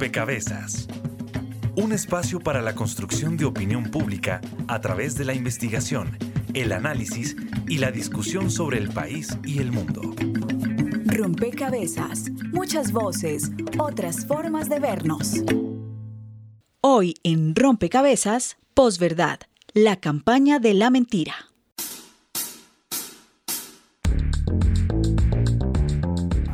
Rompecabezas. Un espacio para la construcción de opinión pública a través de la investigación, el análisis y la discusión sobre el país y el mundo. Rompecabezas, muchas voces, otras formas de vernos. Hoy en Rompecabezas, posverdad, la campaña de la mentira.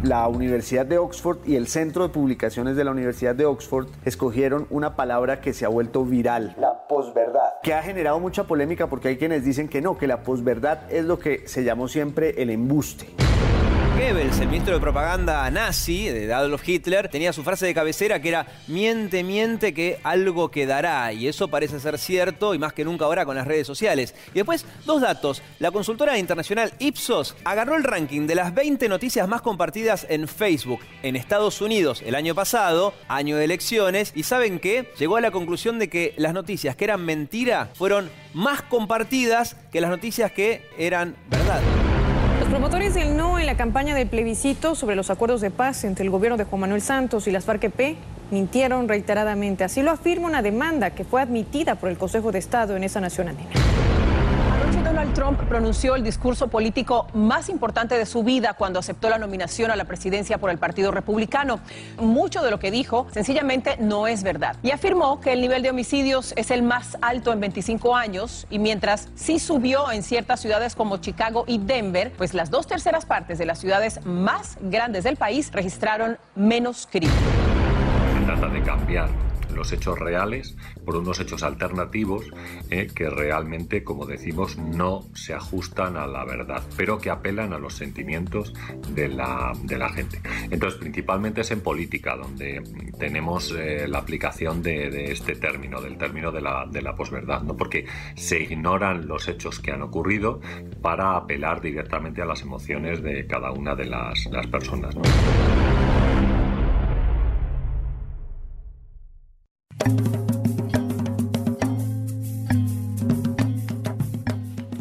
La Universidad de Oxford y el Centro de Publicaciones de la Universidad de Oxford escogieron una palabra que se ha vuelto viral, la posverdad, que ha generado mucha polémica porque hay quienes dicen que no, que la posverdad es lo que se llamó siempre el embuste. Goebbels, el ministro de propaganda nazi de Adolf Hitler, tenía su frase de cabecera que era miente, miente que algo quedará. Y eso parece ser cierto y más que nunca ahora con las redes sociales. Y después, dos datos. La consultora internacional Ipsos agarró el ranking de las 20 noticias más compartidas en Facebook en Estados Unidos el año pasado, año de elecciones, y ¿saben qué? Llegó a la conclusión de que las noticias que eran mentira fueron más compartidas que las noticias que eran verdad. Promotores del no en la campaña del plebiscito sobre los acuerdos de paz entre el gobierno de Juan Manuel Santos y las FARC-EP mintieron reiteradamente. Así lo afirma una demanda que fue admitida por el Consejo de Estado en esa nación andina. Donald Trump pronunció el discurso político más importante de su vida cuando aceptó la nominación a la presidencia por el Partido Republicano. Mucho de lo que dijo sencillamente no es verdad. Y afirmó que el nivel de homicidios es el más alto en 25 años y mientras sí subió en ciertas ciudades como Chicago y Denver, pues las dos terceras partes de las ciudades más grandes del país registraron menos crímenes. Se trata de cambiar los hechos reales por unos hechos alternativos eh, que realmente, como decimos, no se ajustan a la verdad, pero que apelan a los sentimientos de la, de la gente. Entonces, principalmente es en política donde tenemos eh, la aplicación de, este término, del término de la, de la posverdad, ¿no? porque se ignoran los hechos que han ocurrido para apelar directamente a las emociones de cada una de las, las personas.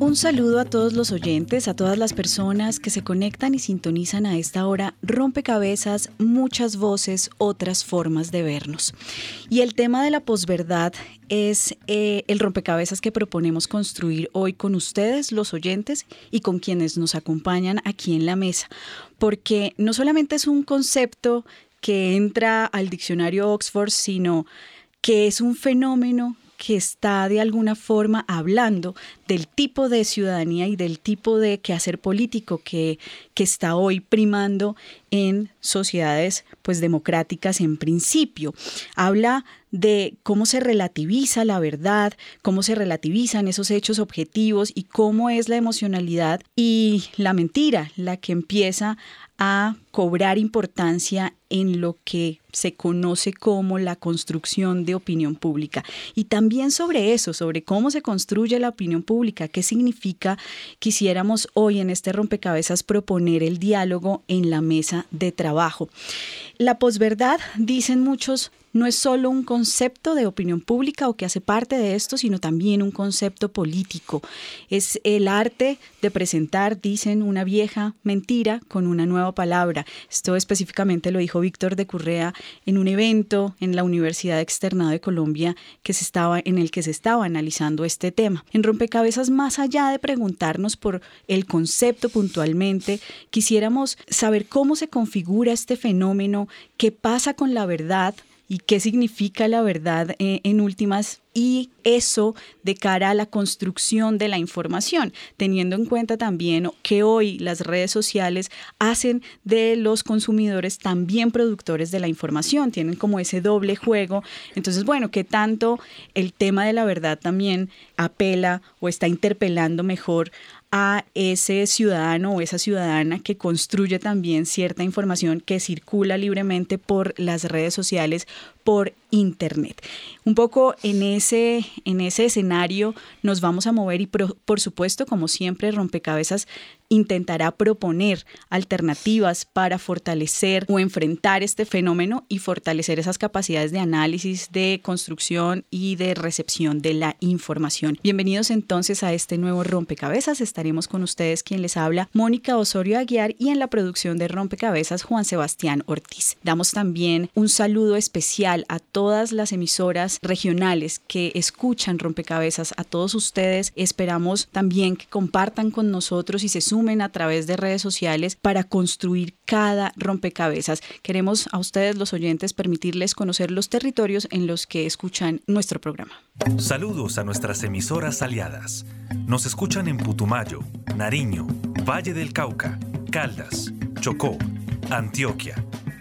Un saludo a todos los oyentes, a todas las personas que se conectan y sintonizan a esta hora. Rompecabezas, muchas voces, otras formas de vernos. Y el tema de la posverdad es eh, el rompecabezas que proponemos construir hoy con ustedes, los oyentes, y con quienes nos acompañan aquí en la mesa. Porque no solamente es un concepto que entra al diccionario Oxford, sino que es un fenómeno que está de alguna forma hablando del tipo de ciudadanía y del tipo de quehacer político que, que está hoy primando en sociedades pues democráticas en principio. Habla de cómo se relativiza la verdad, cómo se relativizan esos hechos objetivos y cómo es la emocionalidad y la mentira la que empieza a cobrar importancia en lo que se conoce como la construcción de opinión pública. Y también sobre eso, sobre cómo se construye la opinión pública, qué significa, quisiéramos hoy en este rompecabezas proponer el diálogo en la mesa de trabajo. La posverdad, dicen muchos, no es solo un concepto de opinión pública o que hace parte de esto, sino también un concepto político. Es el arte de presentar, dicen, una vieja mentira con una nueva palabra. Esto específicamente lo dijo Víctor de Currea en un evento en la Universidad Externado de Colombia que se estaba, en el que se estaba analizando este tema. En rompecabezas, más allá de preguntarnos por el concepto puntualmente, quisiéramos saber cómo se configura este fenómeno, qué pasa con la verdad, y qué significa la verdad eh, en últimas y eso de cara a la construcción de la información, teniendo en cuenta también que hoy las redes sociales hacen de los consumidores también productores de la información, tienen como ese doble juego. Entonces, bueno, que tanto el tema de la verdad también apela o está interpelando mejor a ese ciudadano o esa ciudadana que construye también cierta información que circula libremente por las redes sociales, por Internet. Un poco en ese, en ese escenario nos vamos a mover y por supuesto, como siempre, rompecabezas intentará proponer alternativas para fortalecer o enfrentar este fenómeno y fortalecer esas capacidades de análisis, de construcción y de recepción de la información. Bienvenidos entonces a este nuevo rompecabezas. Estaremos con ustedes quien les habla, Mónica Osorio Aguiar y en la producción de rompecabezas Juan Sebastián Ortiz. Damos también un saludo especial a todas las emisoras regionales que escuchan rompecabezas, a todos ustedes. Esperamos también que compartan con nosotros y se sumen a través de redes sociales para construir cada rompecabezas. Queremos a ustedes, los oyentes, permitirles conocer los territorios en los que escuchan nuestro programa. Saludos a nuestras emisoras aliadas. Nos escuchan en Putumayo, Nariño, Valle del Cauca, Caldas, Chocó, Antioquia,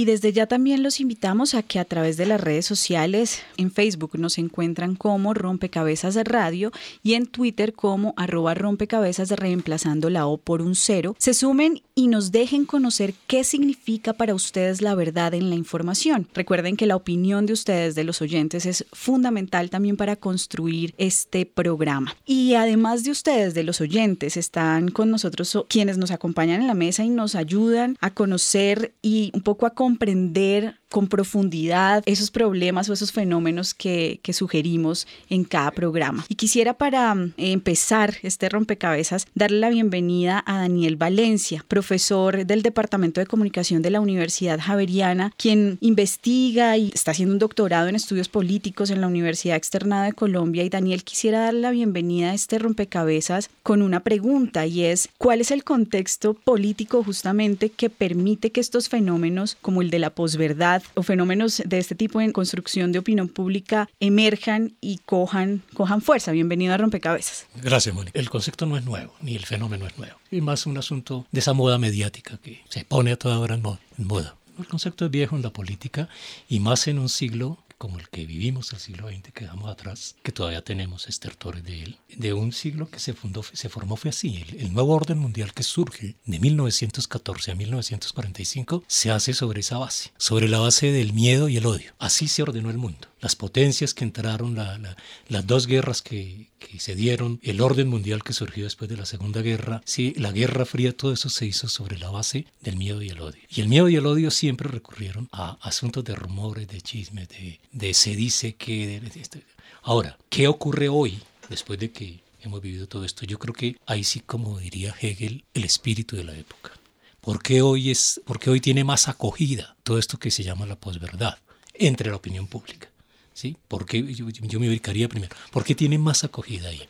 Y desde ya también los invitamos a que a través de las redes sociales, en Facebook nos encuentran como Rompecabezas Radio y en Twitter como arroba rompecabezas reemplazando la O por un cero, se sumen y nos dejen conocer qué significa para ustedes la verdad en la información. Recuerden que la opinión de ustedes, de los oyentes, es fundamental también para construir este programa. Y además de ustedes, de los oyentes, están con nosotros quienes nos acompañan en la mesa y nos ayudan a conocer y un poco a comprender con profundidad esos problemas o esos fenómenos que, sugerimos en cada programa. Y quisiera para mm, empezar este rompecabezas darle la bienvenida a Daniel Valencia, profesor del Departamento de Comunicación de la Universidad Javeriana, quien investiga y está haciendo un doctorado en estudios políticos en la Universidad Externada de Colombia. Y Daniel quisiera darle la bienvenida a este rompecabezas con una pregunta y es, ¿cuál es el contexto político justamente que permite que estos fenómenos como el de la posverdad o fenómenos de este tipo en construcción de opinión pública emerjan y cojan, cojan fuerza. Bienvenido a Rompecabezas. Gracias, Mónica. El concepto no es nuevo, ni el fenómeno es nuevo. Es más un asunto de esa moda mediática que se pone a toda hora en moda. El concepto es viejo en la política y más en un siglo como el que vivimos el siglo XX que dejamos atrás, que todavía tenemos estertores de él, de un siglo que se, fundó, se formó fue así. El, el, nuevo orden mundial que surge de 1914 a 1945 se hace sobre esa base, sobre la base del miedo y el odio. Así se ordenó el mundo las potencias que entraron, las dos guerras que, se dieron, el orden mundial que surgió después de la Segunda Guerra, sí, la Guerra Fría, todo eso se hizo sobre la base del miedo y el odio. Y el miedo y el odio siempre recurrieron a asuntos de rumores, de chismes, de, de se dice que... Ahora, ¿qué ocurre hoy después de que hemos vivido todo esto? Yo creo que ahí sí, como diría Hegel, el espíritu de la época. ¿Por qué hoy, es, porque hoy tiene más acogida todo esto que se llama la posverdad entre la opinión pública? ¿Sí? Porque yo, yo, me ubicaría primero. ¿Por qué tiene más acogida ahí?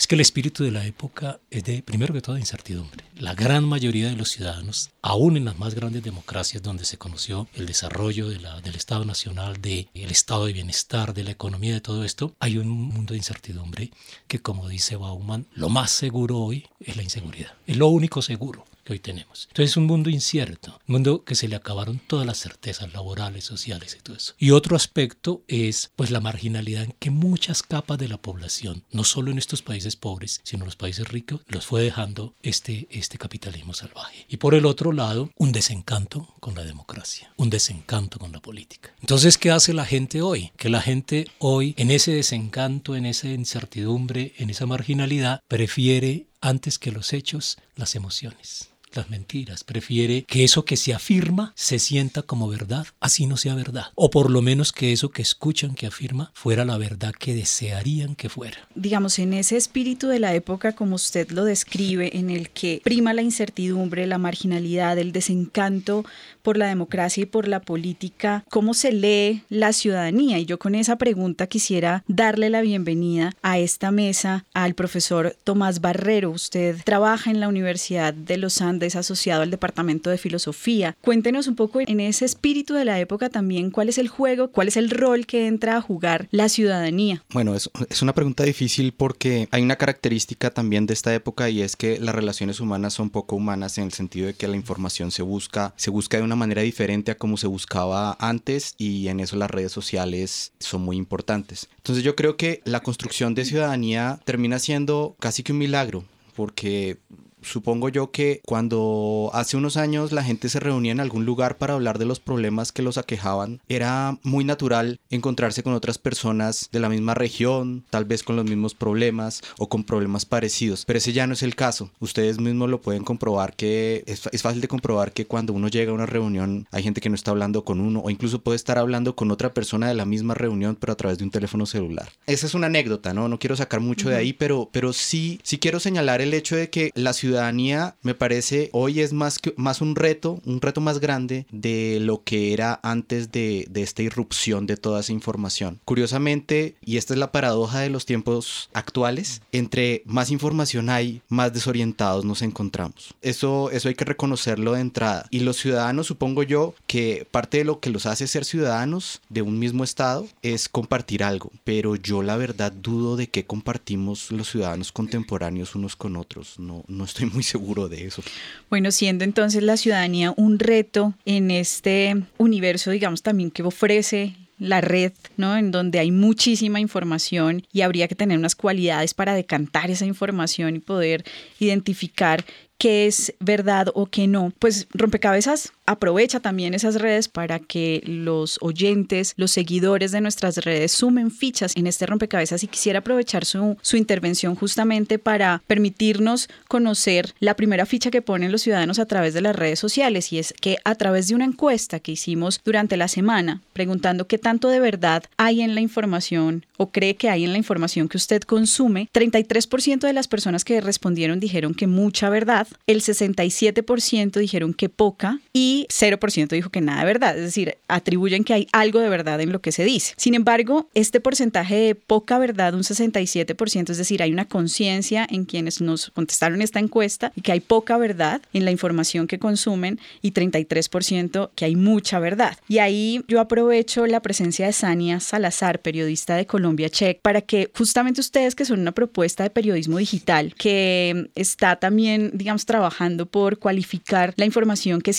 Es que el espíritu de la época es de, primero que todo, incertidumbre. La gran mayoría de los ciudadanos, aún en las más grandes democracias donde se conoció el desarrollo de del Estado Nacional, del estado de bienestar, de la economía, de todo esto, hay un mundo de incertidumbre que, como dice Bauman, lo más seguro hoy es la inseguridad. Es lo único seguro que hoy tenemos. Entonces es un mundo incierto, un mundo que se le acabaron todas las certezas laborales, sociales y todo eso. Y otro aspecto es pues la marginalidad en que muchas capas de la población, no solo en estos países pobres, sino en los países ricos, los fue dejando este, este capitalismo salvaje. Y por el otro lado, un desencanto con la democracia, un desencanto con la política. Entonces, ¿qué hace la gente hoy? Que la gente hoy, en ese desencanto, en esa incertidumbre, en esa marginalidad, prefiere antes que los hechos, las emociones las mentiras, prefiere que eso que se afirma se sienta como verdad, así no sea verdad, o por lo menos que eso que escuchan que afirma fuera la verdad que desearían que fuera. Digamos, en ese espíritu de la época como usted lo describe, en el que prima la incertidumbre, la marginalidad, el desencanto por la democracia y por la política, ¿cómo se lee la ciudadanía? Y yo con esa pregunta quisiera darle la bienvenida a esta mesa al profesor Tomás Barrero. Usted trabaja en la Universidad de los asociado al Departamento de Filosofía. Cuéntenos un poco en ese espíritu de la época también cuál es el juego, cuál es el rol que entra a jugar la ciudadanía. Bueno, es, es una pregunta difícil porque hay una característica también de esta época y es que las relaciones humanas son poco humanas en el sentido de que la información se busca, se busca de una manera diferente a como se buscaba antes y en eso las redes sociales son muy importantes. Entonces yo creo que la construcción de ciudadanía termina siendo casi que un milagro porque Supongo yo que cuando hace unos años la gente se reunía en algún lugar para hablar de los problemas que los aquejaban, era muy natural encontrarse con otras personas de la misma región, tal vez con los mismos problemas o con problemas parecidos, pero ese ya no es el caso. Ustedes mismos lo pueden comprobar que es, es fácil de comprobar que cuando uno llega a una reunión hay gente que no está hablando con uno o incluso puede estar hablando con otra persona de la misma reunión pero a través de un teléfono celular. Esa es una anécdota, ¿no? No quiero sacar mucho de ahí, pero, pero sí, sí quiero señalar el hecho de que la ciudadanía me parece hoy es más, que, más un reto, un reto más grande de lo que era antes de, de esta irrupción de toda esa información. Curiosamente, y esta es la paradoja de los tiempos actuales, entre más información hay, más desorientados nos encontramos. Eso, eso hay que reconocerlo de entrada. Y los ciudadanos, supongo yo, que parte de lo que los hace ser ciudadanos de un mismo estado es compartir algo. Pero yo la verdad dudo de qué compartimos los ciudadanos contemporáneos unos con otros. No, no estoy muy seguro de eso. Bueno, siendo entonces la ciudadanía un reto en este universo, digamos, también que ofrece la red, ¿no? En donde hay muchísima información y habría que tener unas cualidades para decantar esa información y poder identificar qué es verdad o qué no. Pues rompecabezas aprovecha también esas redes para que los oyentes, los seguidores de nuestras redes sumen fichas en este rompecabezas y quisiera aprovechar su, su intervención justamente para permitirnos conocer la primera ficha que ponen los ciudadanos a través de las redes sociales y es que a través de una encuesta que hicimos durante la semana preguntando qué tanto de verdad hay en la información o cree que hay en la información que usted consume, 33% de las personas que respondieron dijeron que mucha verdad, el 67% dijeron que poca y 0% dijo que nada de verdad, es decir, atribuyen que hay algo de verdad en lo que se dice. Sin embargo, este porcentaje de poca verdad, un 67%, es decir, hay una conciencia en quienes nos contestaron esta encuesta y que hay poca verdad en la información que consumen y 33% que hay mucha verdad. Y ahí yo aprovecho la presencia de Sania Salazar, periodista de Colombia Check, para que justamente ustedes que son una propuesta de periodismo digital que está también, digamos, trabajando por cualificar la información que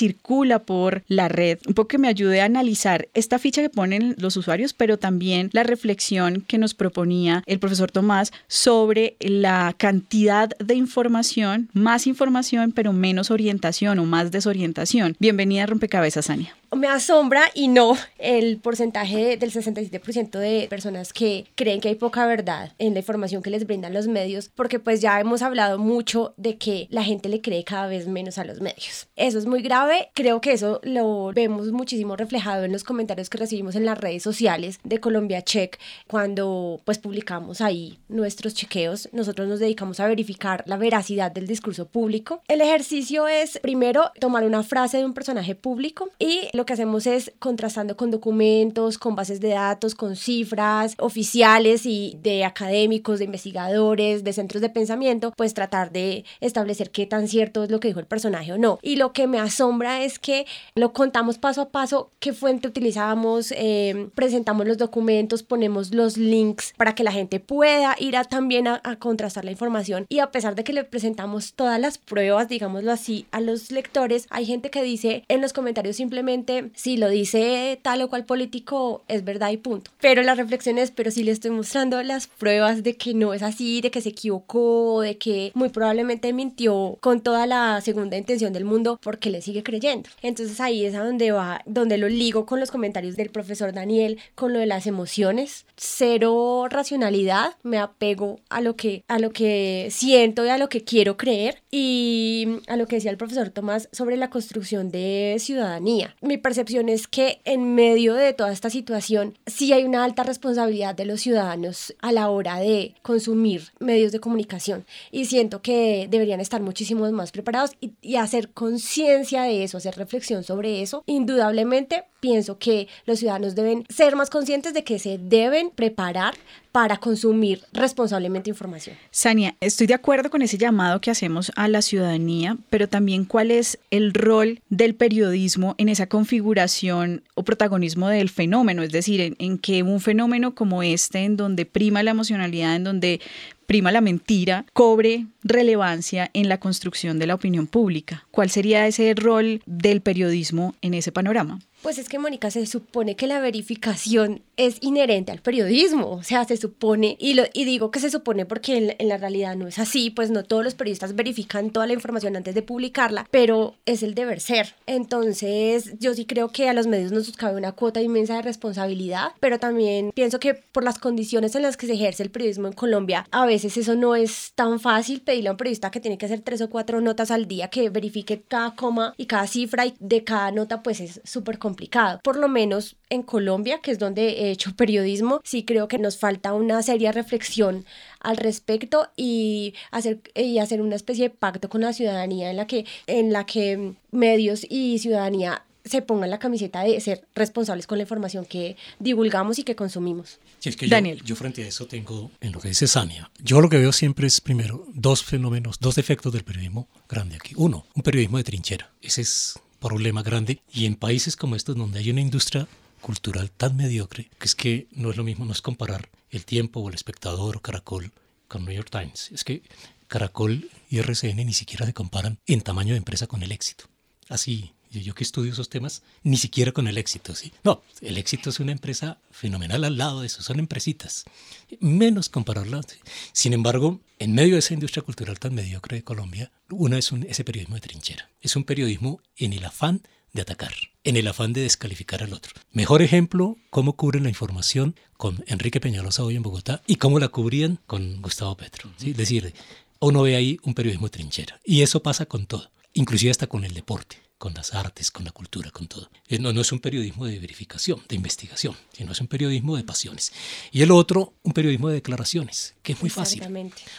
por la red, un poco que me ayude a analizar esta ficha que ponen los usuarios, pero también la reflexión que nos proponía el profesor Tomás sobre la cantidad de información, más información, pero menos orientación o más desorientación. Bienvenida a Rompecabezas, Ania me asombra y no el porcentaje del 67% de personas que creen que hay poca verdad en la información que les brindan los medios, porque pues ya hemos hablado mucho de que la gente le cree cada vez menos a los medios. Eso es muy grave, creo que eso lo vemos muchísimo reflejado en los comentarios que recibimos en las redes sociales de Colombia Check cuando pues publicamos ahí nuestros chequeos. Nosotros nos dedicamos a verificar la veracidad del discurso público. El ejercicio es primero tomar una frase de un personaje público y lo que hacemos es contrastando con documentos, con bases de datos, con cifras oficiales y de académicos, de investigadores, de centros de pensamiento, pues tratar de establecer qué tan cierto es lo que dijo el personaje o no. Y lo que me asombra es que lo contamos paso a paso, qué fuente utilizamos, eh, presentamos los documentos, ponemos los links para que la gente pueda ir a, también a, a contrastar la información. Y a pesar de que le presentamos todas las pruebas, digámoslo así, a los lectores, hay gente que dice en los comentarios simplemente si lo dice tal o cual político es verdad y punto. Pero la reflexión es, pero si le estoy mostrando las pruebas de que no es así, de que se equivocó, de que muy probablemente mintió con toda la segunda intención del mundo, porque le sigue creyendo. Entonces ahí es a donde va, donde lo ligo con los comentarios del profesor Daniel, con lo de las emociones, cero racionalidad, me apego a lo que, a lo que siento y a lo que quiero creer y a lo que decía el profesor Tomás sobre la construcción de ciudadanía. Mi percepción es que en medio de toda esta situación sí hay una alta responsabilidad de los ciudadanos a la hora de consumir medios de comunicación y siento que deberían estar muchísimo más preparados y, y hacer conciencia de eso, hacer reflexión sobre eso. Indudablemente pienso que los ciudadanos deben ser más conscientes de que se deben preparar para consumir responsablemente información. Sania, estoy de acuerdo con ese llamado que hacemos a la ciudadanía, pero también cuál es el rol del periodismo en esa configuración o protagonismo del fenómeno, es decir, en, en que un fenómeno como este, en donde prima la emocionalidad, en donde prima la mentira, cobre relevancia en la construcción de la opinión pública. ¿Cuál sería ese rol del periodismo en ese panorama? Pues es que, Mónica, se supone que la verificación es inherente al periodismo, o sea, se supone, y, digo que se supone porque en, en, la realidad no es así, pues no todos los periodistas verifican toda la información antes de publicarla, pero es el deber ser. Entonces, yo sí creo que a los medios nos cabe una cuota inmensa de responsabilidad, pero también pienso que por las condiciones en las que se ejerce el periodismo en Colombia, a veces eso no es tan fácil pedirle a un periodista que tiene que hacer tres o cuatro notas al día que verifique cada coma y cada cifra y de cada nota, pues es súper complicado. Por lo menos en Colombia, que es donde he hecho periodismo, sí creo que nos falta una seria reflexión al respecto y hacer, y hacer una especie de pacto con la ciudadanía en la que, en la que medios y ciudadanía se pongan la camiseta de ser responsables con la información que divulgamos y que consumimos. Sí, es que Daniel. Yo, yo, frente a eso tengo, en lo que dice Sania, yo lo que veo siempre es primero dos fenómenos, dos defectos del periodismo grande aquí. Uno, un periodismo de trinchera. Ese es problema grande y en países como estos donde hay una industria cultural tan mediocre que es que no es lo mismo, no es comparar el tiempo o el espectador o Caracol con New York Times. Es que Caracol y RCN ni siquiera se comparan en tamaño de empresa con el éxito. Así, yo que estudio esos temas, ni siquiera con el éxito, ¿sí? No, el éxito es una empresa fenomenal al lado de eso, son empresitas. Menos compararlas. Sin embargo, en medio de esa industria cultural tan mediocre de Colombia, uno es un, ese periodismo de trinchera. Es un periodismo en el afán de atacar, en el afán de descalificar al otro. Mejor ejemplo, cómo cubren la información con Enrique Peñalosa hoy en Bogotá y cómo la cubrían con Gustavo Petro. ¿sí? Es decir, uno ve ahí un periodismo de trinchera. Y eso pasa con todo, inclusive hasta con el deporte con las artes, con la cultura, con todo. Eh, no, no es un periodismo de verificación, de investigación, sino es un periodismo de pasiones. Y el otro, un periodismo de declaraciones, que es muy fácil.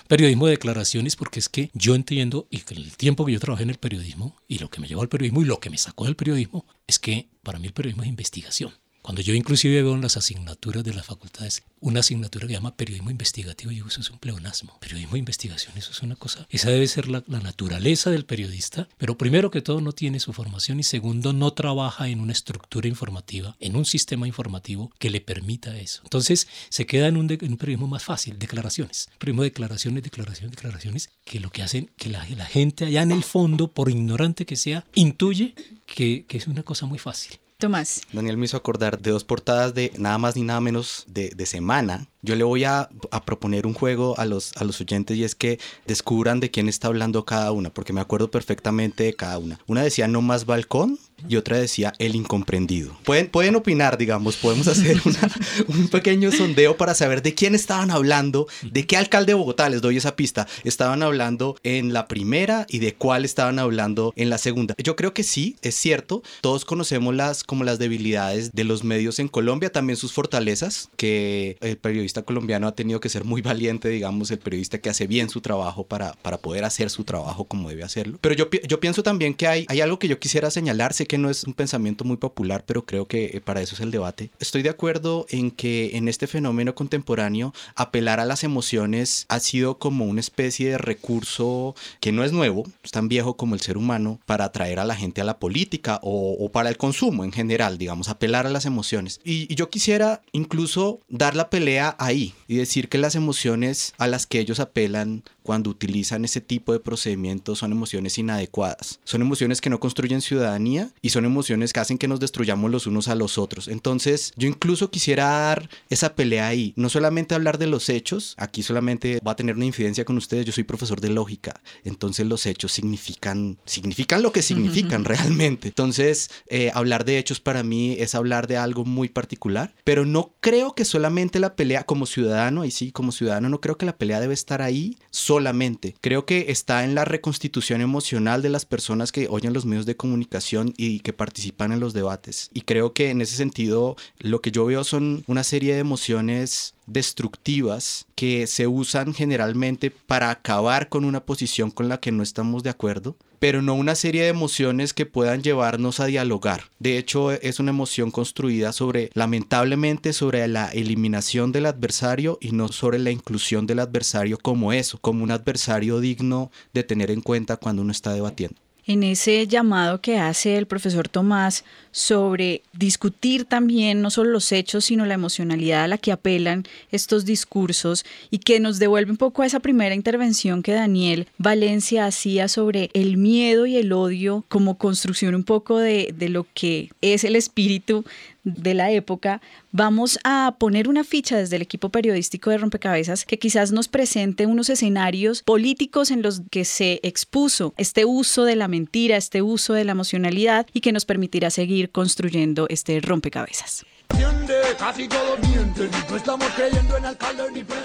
Periodismo de declaraciones porque es que yo entiendo, y que el tiempo que yo trabajé en el periodismo, y lo que me llevó al periodismo y lo que me sacó del periodismo, es que para mí el periodismo es investigación. Cuando yo inclusive veo en las asignaturas de las facultades una asignatura que llama periodismo investigativo, yo digo, eso es un pleonasmo. Periodismo de investigación, eso es una cosa. Esa debe ser la, la, naturaleza del periodista, pero primero que todo no tiene su formación y segundo no trabaja en una estructura informativa, en un sistema informativo que le permita eso. Entonces se queda en un, de, en un periodismo más fácil, declaraciones. De declaraciones, declaraciones, declaraciones, que lo que hacen que la, la gente allá en el fondo, por ignorante que sea, intuye que, que es una cosa muy fácil. Tomás. Daniel me hizo acordar de dos portadas de nada más ni nada menos de, de semana. Yo le voy a, a, proponer un juego a los, a los oyentes y es que descubran de quién está hablando cada una, porque me acuerdo perfectamente de cada una. Una decía no más balcón y otra decía el incomprendido. Pueden, pueden opinar, digamos, podemos hacer una, un pequeño sondeo para saber de quién estaban hablando, de qué alcalde de Bogotá, les doy esa pista, estaban hablando en la primera y de cuál estaban hablando en la segunda. Yo creo que sí, es cierto, todos conocemos las como las debilidades de los medios en Colombia, también sus fortalezas, que el periodista colombiano ha tenido que ser muy valiente, digamos, el periodista que hace bien su trabajo para, para poder hacer su trabajo como debe hacerlo. Pero yo, yo pienso también que hay, hay algo que yo quisiera señalar, sé que no es un pensamiento muy popular, pero creo que para eso es el debate. Estoy de acuerdo en que en este fenómeno contemporáneo apelar a las emociones ha sido como una especie de recurso que no es nuevo, es tan viejo como el ser humano, para atraer a la gente a la política o, o para el consumo en general, digamos, apelar a las emociones. Y, y yo quisiera incluso dar la pelea ahí y decir que las emociones a las que ellos apelan cuando utilizan ese tipo de procedimientos son emociones inadecuadas. Son emociones que no construyen ciudadanía y son emociones que hacen que nos destruyamos los unos a los otros. Entonces, yo incluso quisiera dar esa pelea ahí. No solamente hablar de los hechos, aquí solamente va a tener una incidencia con ustedes. Yo soy profesor de lógica, entonces los hechos significan, significan lo que significan realmente. Entonces, eh, hablar de hechos para mí es hablar de algo muy particular, pero no creo que solamente la pelea como ciudadano, y sí, como ciudadano, no creo que la pelea debe estar ahí solamente. Creo que está en la reconstitución emocional de las personas que oyen los medios de comunicación y que participan en los debates. Y creo que en ese sentido lo que yo veo son una serie de emociones destructivas que se usan generalmente para acabar con una posición con la que no estamos de acuerdo, pero no una serie de emociones que puedan llevarnos a dialogar. De hecho, es una emoción construida sobre, lamentablemente, sobre la eliminación del adversario y no sobre la inclusión del adversario como eso, como un adversario digno de tener en cuenta cuando uno está debatiendo. En ese llamado que hace el profesor Tomás sobre discutir también no solo los hechos, sino la emocionalidad a la que apelan estos discursos y que nos devuelve un poco a esa primera intervención que Daniel Valencia hacía sobre el miedo y el odio como construcción un poco de, de lo que es el espíritu de la época, vamos a poner una ficha desde el equipo periodístico de Rompecabezas que quizás nos presente unos escenarios políticos en los que se expuso este uso de la mentira, este uso de la emocionalidad y que nos permitirá seguir construyendo este rompecabezas.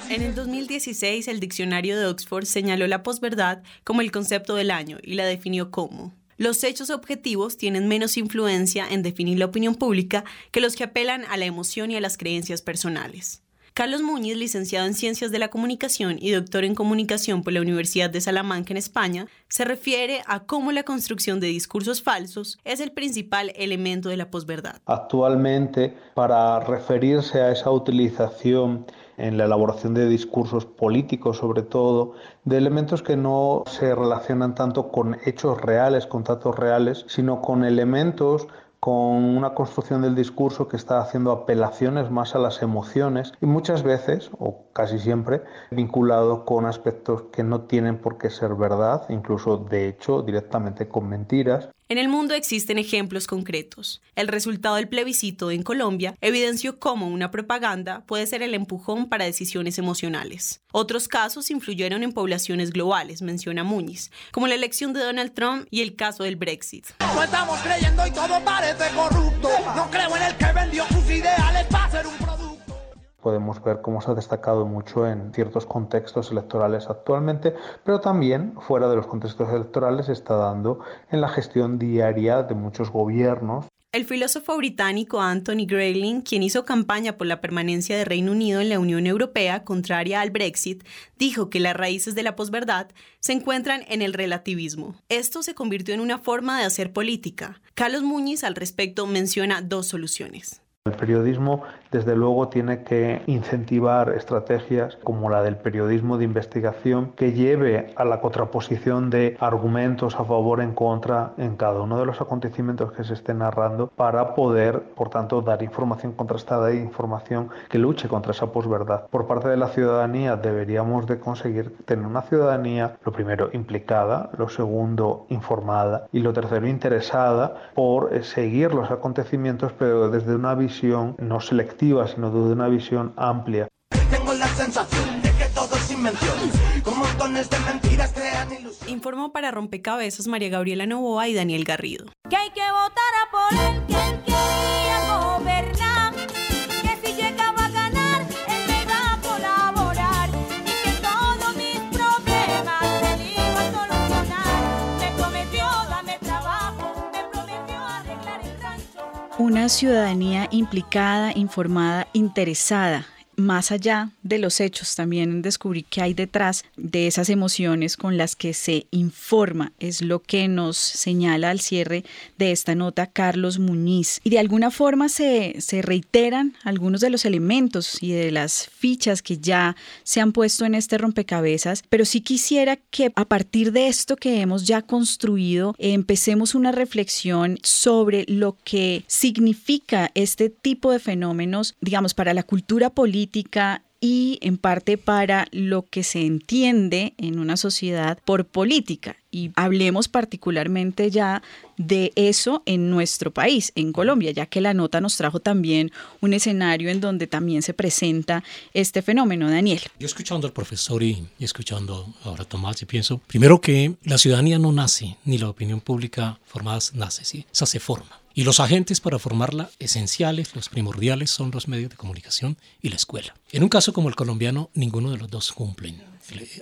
En el 2016, el diccionario de Oxford señaló la posverdad como el concepto del año y la definió como los hechos objetivos tienen menos influencia en definir la opinión pública que los que apelan a la emoción y a las creencias personales. Carlos Muñiz, licenciado en Ciencias de la Comunicación y doctor en Comunicación por la Universidad de Salamanca en España, se refiere a cómo la construcción de discursos falsos es el principal elemento de la posverdad. Actualmente, para referirse a esa utilización en la elaboración de discursos políticos, sobre todo, de elementos que no se relacionan tanto con hechos reales, con datos reales, sino con elementos con una construcción del discurso que está haciendo apelaciones más a las emociones y muchas veces, o casi siempre, vinculado con aspectos que no tienen por qué ser verdad, incluso de hecho directamente con mentiras. En el mundo existen ejemplos concretos. El resultado del plebiscito en Colombia evidenció cómo una propaganda puede ser el empujón para decisiones emocionales. Otros casos influyeron en poblaciones globales, menciona Muñiz, como la elección de Donald Trump y el caso del Brexit. No estamos creyendo y todo parece corrupto. No creo en el que vendió sus ideales para ser un podemos ver cómo se ha destacado mucho en ciertos contextos electorales actualmente, pero también fuera de los contextos electorales se está dando en la gestión diaria de muchos gobiernos. El filósofo británico Anthony Grayling, quien hizo campaña por la permanencia de Reino Unido en la Unión Europea contraria al Brexit, dijo que las raíces de la posverdad se encuentran en el relativismo. Esto se convirtió en una forma de hacer política. Carlos Muñiz al respecto menciona dos soluciones. El periodismo, desde luego, tiene que incentivar estrategias como la del periodismo de investigación que lleve a la contraposición de argumentos a favor en contra en cada uno de los acontecimientos que se estén narrando para poder, por tanto, dar información contrastada e información que luche contra esa posverdad. Por parte de la ciudadanía deberíamos de conseguir tener una ciudadanía, lo primero, implicada, lo segundo, informada y lo tercero, interesada por seguir los acontecimientos, pero desde una visión no selectiva, sino de una visión amplia. Tengo la sensación de que todo es invención, con montones de mentiras crean ilusión. Informó para Rompecabezas María Gabriela Novoa y Daniel Garrido. Que hay que votar a por él, que Una ciudadanía implicada, informada, interesada más allá de los hechos, también descubrí que hay detrás de esas emociones con las que se informa, es lo que nos señala al cierre de esta nota Carlos Muñiz. Y de alguna forma se, se reiteran algunos de los elementos y de las fichas que ya se han puesto en este rompecabezas, pero sí quisiera que a partir de esto que hemos ya construido, empecemos una reflexión sobre lo que significa este tipo de fenómenos, digamos, para la cultura política y en parte para lo que se entiende en una sociedad por política. Y hablemos particularmente ya de eso en nuestro país, en Colombia, ya que la nota nos trajo también un escenario en donde también se presenta este fenómeno, Daniel. Yo escuchando al profesor y, escuchando ahora Tomás, y pienso, primero que la ciudadanía no nace, ni la opinión pública formada nace, ¿sí? esa se forma. Y los agentes para formarla, esenciales, los primordiales, son los medios de comunicación y la escuela. En un caso como el colombiano, ninguno de los dos cumplen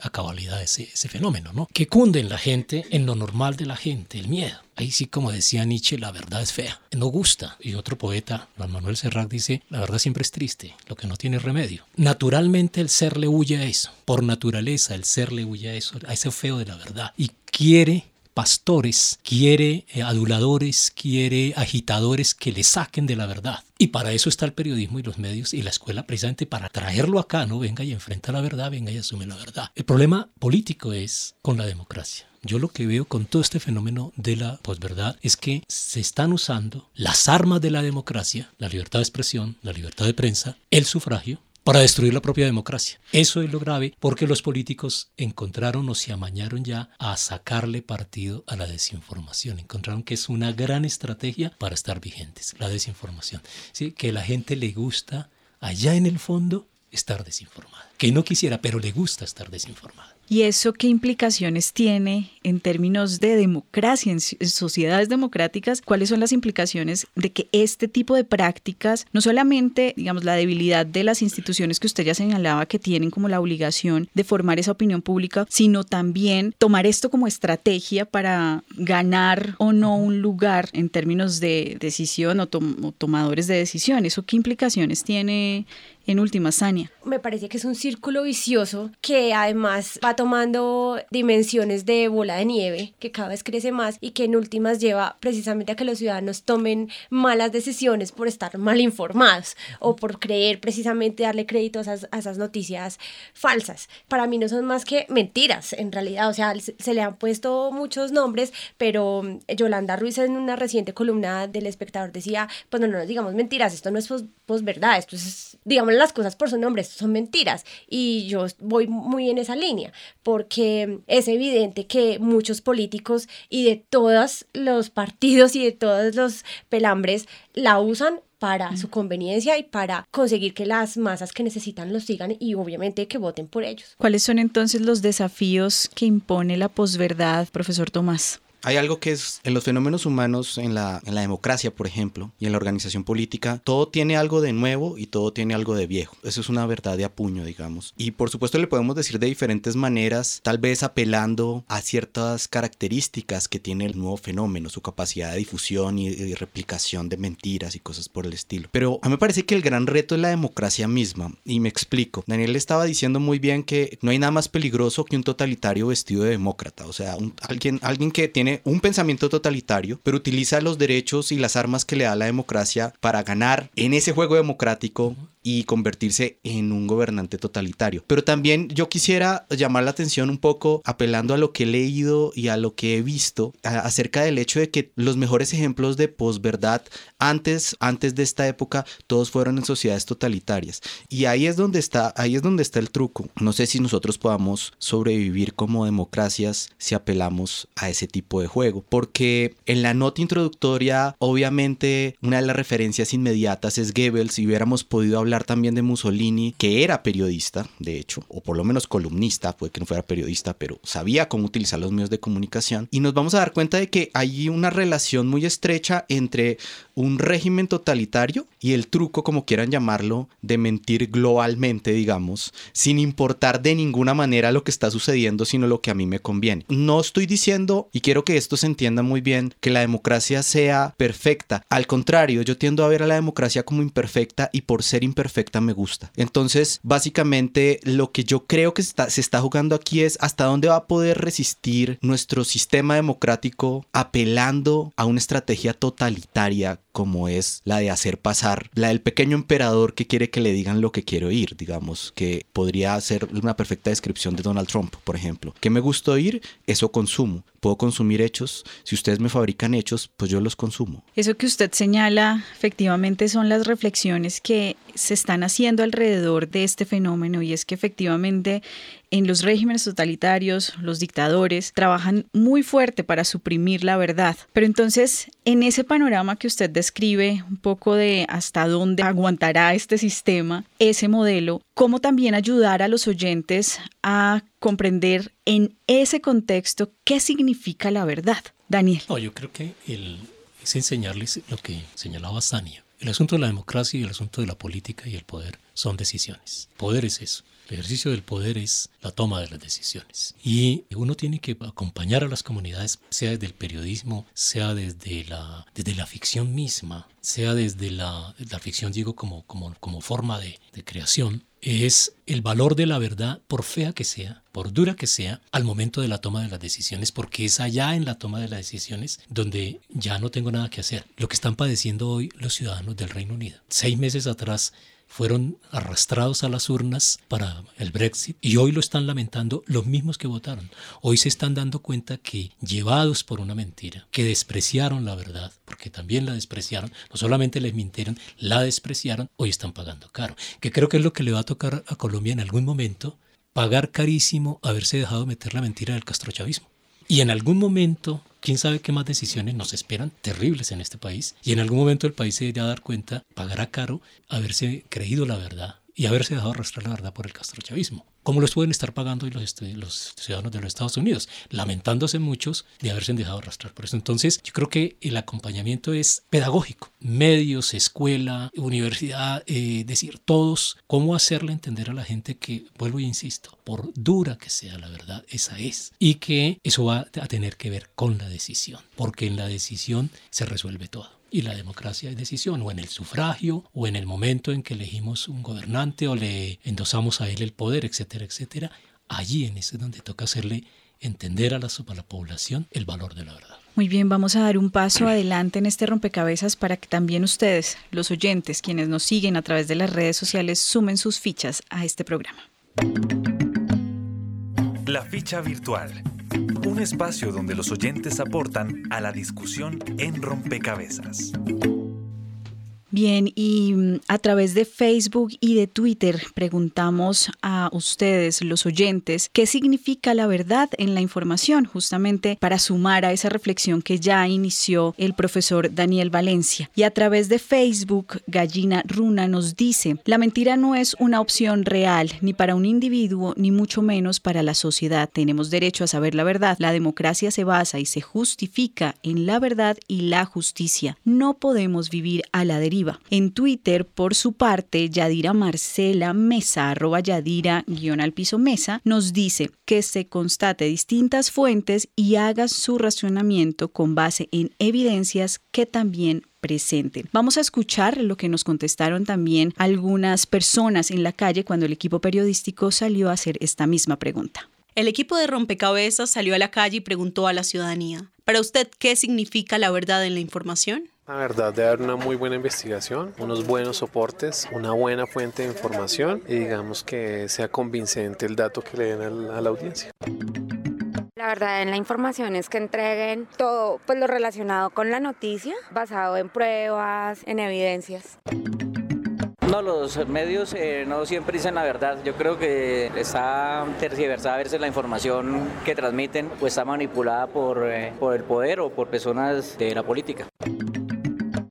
a cabalidad ese, fenómeno, ¿no? Que cunde en la gente, en lo normal de la gente, el miedo. Ahí sí, como decía Nietzsche, la verdad es fea, no gusta. Y otro poeta, Juan Manuel Serrat, dice, la verdad siempre es triste, lo que no tiene remedio. Naturalmente el ser le huye a eso, por naturaleza el ser le huye a eso, a ese feo de la verdad. Y quiere pastores, quiere eh, aduladores, quiere agitadores que le saquen de la verdad. Y para eso está el periodismo y los medios y la escuela, precisamente para traerlo acá, ¿no? Venga y enfrenta la verdad, venga y asume la verdad. El problema político es con la democracia. Yo lo que veo con todo este fenómeno de la posverdad es que se están usando las armas de la democracia, la libertad de expresión, la libertad de prensa, el sufragio, para destruir la propia democracia. Eso es lo grave porque los políticos encontraron o se amañaron ya a sacarle partido a la desinformación. Encontraron que es una gran estrategia para estar vigentes, la desinformación. ¿Sí? Que la gente le gusta allá en el fondo estar desinformada. Que no quisiera, pero le gusta estar desinformada. ¿Y eso qué implicaciones tiene en términos de democracia, en, sociedades democráticas? ¿Cuáles son las implicaciones de que este tipo de prácticas, no solamente, digamos, la debilidad de las instituciones que usted ya señalaba que tienen como la obligación de formar esa opinión pública, sino también tomar esto como estrategia para ganar o no un lugar en términos de decisión o, tom o tomadores de decisión? ¿Eso qué implicaciones tiene en última, Sania? Me parece que es un círculo vicioso que además va tomando dimensiones de bola de nieve, que cada vez crece más y que en últimas lleva precisamente a que los ciudadanos tomen malas decisiones por estar mal informados o por creer precisamente darle crédito a esas, a esas noticias falsas. Para mí no son más que mentiras, en realidad, o sea, se, le han puesto muchos nombres, pero Yolanda Ruiz en una reciente columna del espectador decía, pues no, no nos digamos mentiras, esto no es posverdad, esto es, digamos las cosas por su nombre, son mentiras. Y yo voy muy en esa línea, porque es evidente que muchos políticos y de todos los partidos y de todos los pelambres la usan para su conveniencia y para conseguir que las masas que necesitan los sigan y obviamente que voten por ellos. ¿Cuáles son entonces los desafíos que impone la posverdad, profesor Tomás? Hay algo que es en los fenómenos humanos, en la, en la democracia, por ejemplo, y en la organización política, todo tiene algo de nuevo y todo tiene algo de viejo. Eso es una verdad de apuño, digamos. Y por supuesto le podemos decir de diferentes maneras, tal vez apelando a ciertas características que tiene el nuevo fenómeno, su capacidad de difusión y, replicación de mentiras y cosas por el estilo. Pero a mí me parece que el gran reto es la democracia misma, y me explico. Daniel estaba diciendo muy bien que no hay nada más peligroso que un totalitario vestido de demócrata, o sea, alguien, alguien que tiene un pensamiento totalitario, pero utiliza los derechos y las armas que le da la democracia para ganar en ese juego democrático y convertirse en un gobernante totalitario. Pero también yo quisiera llamar la atención un poco apelando a lo que he leído y a lo que he visto acerca del hecho de que los mejores ejemplos de posverdad antes antes de esta época todos fueron en sociedades totalitarias y ahí es donde está ahí es donde está el truco. No sé si nosotros podamos sobrevivir como democracias si apelamos a ese tipo de juego, porque en la nota introductoria obviamente una de las referencias inmediatas es Goebbels y hubiéramos podido hablar también de Mussolini, que era periodista, de hecho, o por lo menos columnista, puede que no fuera periodista, pero sabía cómo utilizar los medios de comunicación. Y nos vamos a dar cuenta de que hay una relación muy estrecha entre un régimen totalitario y el truco, como quieran llamarlo, de mentir globalmente, digamos, sin importar de ninguna manera lo que está sucediendo, sino lo que a mí me conviene. No estoy diciendo, y quiero que esto se entienda muy bien, que la democracia sea perfecta. Al contrario, yo tiendo a ver a la democracia como imperfecta y por ser imperfecta me gusta. Entonces, básicamente, lo que yo creo que se está jugando aquí es hasta dónde va a poder resistir nuestro sistema democrático apelando a una estrategia totalitaria como es la de hacer pasar, la del pequeño emperador que quiere que le digan lo que quiere oír, digamos, que podría ser una perfecta descripción de Donald Trump, por ejemplo. ¿Qué me gusta oír? Eso consumo. Puedo consumir hechos. Si ustedes me fabrican hechos, pues yo los consumo. Eso que usted señala, efectivamente, son las reflexiones que se están haciendo alrededor de este fenómeno y es que efectivamente en los regímenes totalitarios, los dictadores trabajan muy fuerte para suprimir la verdad. Pero entonces, en ese panorama que usted describe, un poco de hasta dónde aguantará este sistema, ese modelo, cómo también ayudar a los oyentes a comprender en ese contexto qué significa la verdad. Daniel. No, yo creo que es enseñarles lo que señalaba Sania. El asunto de la democracia y el asunto de la política y el poder son decisiones. Poder es eso. El ejercicio del poder es la toma de las decisiones. Y uno tiene que acompañar a las comunidades, sea desde el periodismo, sea desde la, desde la ficción misma, sea desde la, la ficción, digo, como, como, como forma de, de creación, es el valor de la verdad, por fea que sea, por dura que sea, al momento de la toma de las decisiones, porque es allá en la toma de las decisiones donde ya no tengo nada que hacer. Lo que están padeciendo hoy los ciudadanos del Reino Unido. Seis meses atrás fueron arrastrados a las urnas para el Brexit y hoy lo están lamentando los mismos que votaron. Hoy se están dando cuenta que llevados por una mentira, que despreciaron la verdad, porque también la despreciaron, no solamente les mintieron, la despreciaron, hoy están pagando caro. Que creo que es lo que le va a tocar a Colombia en algún momento, pagar carísimo haberse dejado meter la mentira del castrochavismo. Y en algún momento, quién sabe qué más decisiones nos esperan terribles en este país. Y en algún momento el país se irá a dar cuenta, pagará caro haberse creído la verdad y haberse dejado arrastrar la verdad por el castrochavismo como los pueden estar pagando los, los, ciudadanos de los Estados Unidos, lamentándose muchos de haberse dejado arrastrar por eso. Entonces, yo creo que el acompañamiento es pedagógico, medios, escuela, universidad, eh, decir todos, cómo hacerle entender a la gente que, vuelvo e insisto, por dura que sea la verdad, esa es, y que eso va a tener que ver con la decisión, porque en la decisión se resuelve todo y la democracia es decisión, o en el sufragio, o en el momento en que elegimos un gobernante o le endosamos a él el poder, etcétera, etcétera. Allí en ese es donde toca hacerle entender a la, a la población el valor de la verdad. Muy bien, vamos a dar un paso adelante en este rompecabezas para que también ustedes, los oyentes, quienes nos siguen a través de las redes sociales, sumen sus fichas a este programa. La ficha virtual un espacio donde los oyentes aportan a la discusión en rompecabezas. Bien, y mm, a través de Facebook y de Twitter preguntamos a ustedes, los oyentes, qué significa la verdad en la información, justamente para sumar a esa reflexión que ya inició el profesor Daniel Valencia. Y a través de Facebook, Gallina Runa nos dice, la mentira no es una opción real, ni para un individuo, ni mucho menos para la sociedad. Tenemos derecho a saber la verdad. La democracia se basa y se justifica en la verdad y la justicia. No podemos vivir a la deriva en Twitter, por su parte, Yadira Marcela Mesa, arroba Yadira guion al piso Mesa, nos dice que se constate distintas fuentes y haga su racionamiento con base en evidencias que también presenten. Vamos a escuchar lo que nos contestaron también algunas personas en la calle cuando el equipo periodístico salió a hacer esta misma pregunta. El equipo de rompecabezas salió a la calle y preguntó a la ciudadanía, ¿para usted qué significa la verdad en la información? La verdad, de haber una muy buena investigación, unos buenos soportes, una buena fuente de información y digamos que sea convincente el dato que le den a la audiencia. La verdad en la información es que entreguen todo pues, lo relacionado con la noticia, basado en pruebas, en evidencias. No, los medios eh, no siempre dicen la verdad. Yo creo que está tergiversada a veces la información que transmiten, pues está manipulada por, eh, por el poder o por personas de la política.